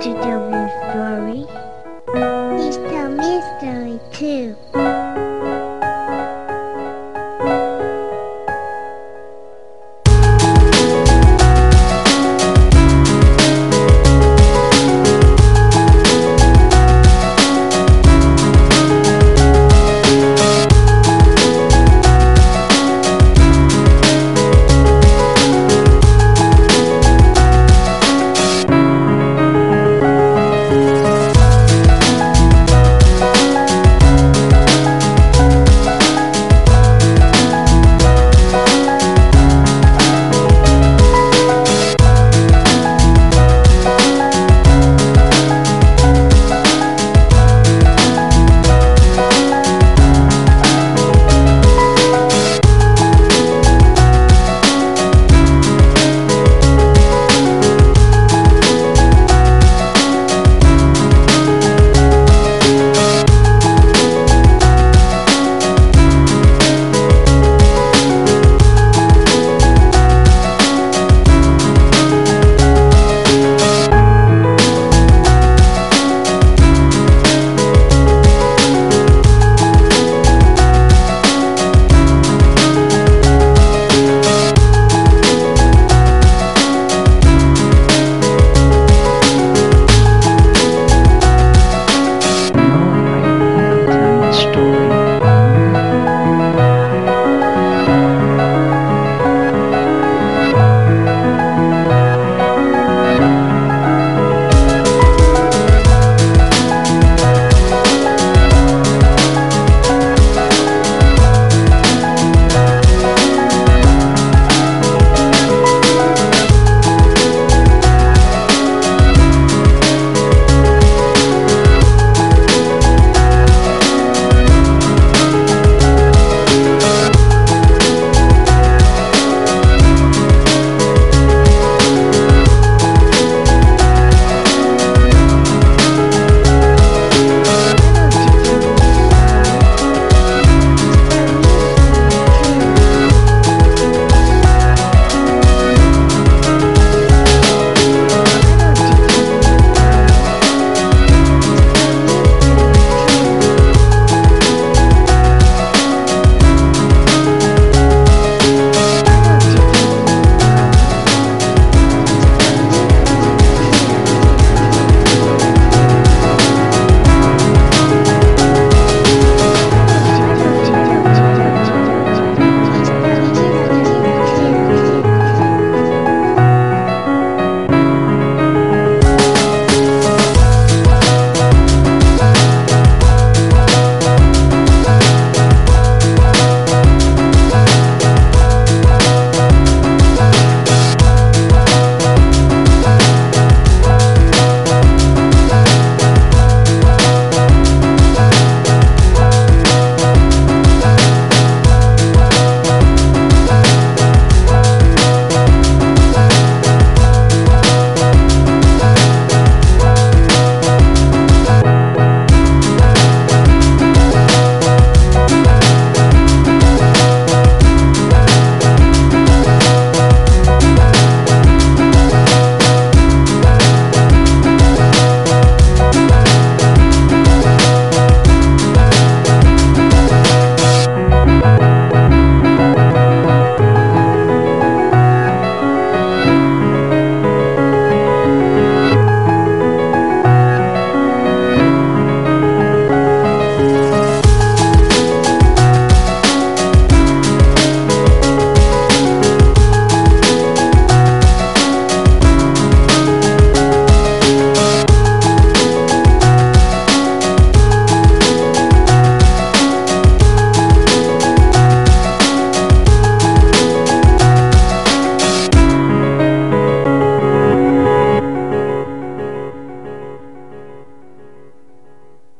to tell me a story. he's telling me a story too.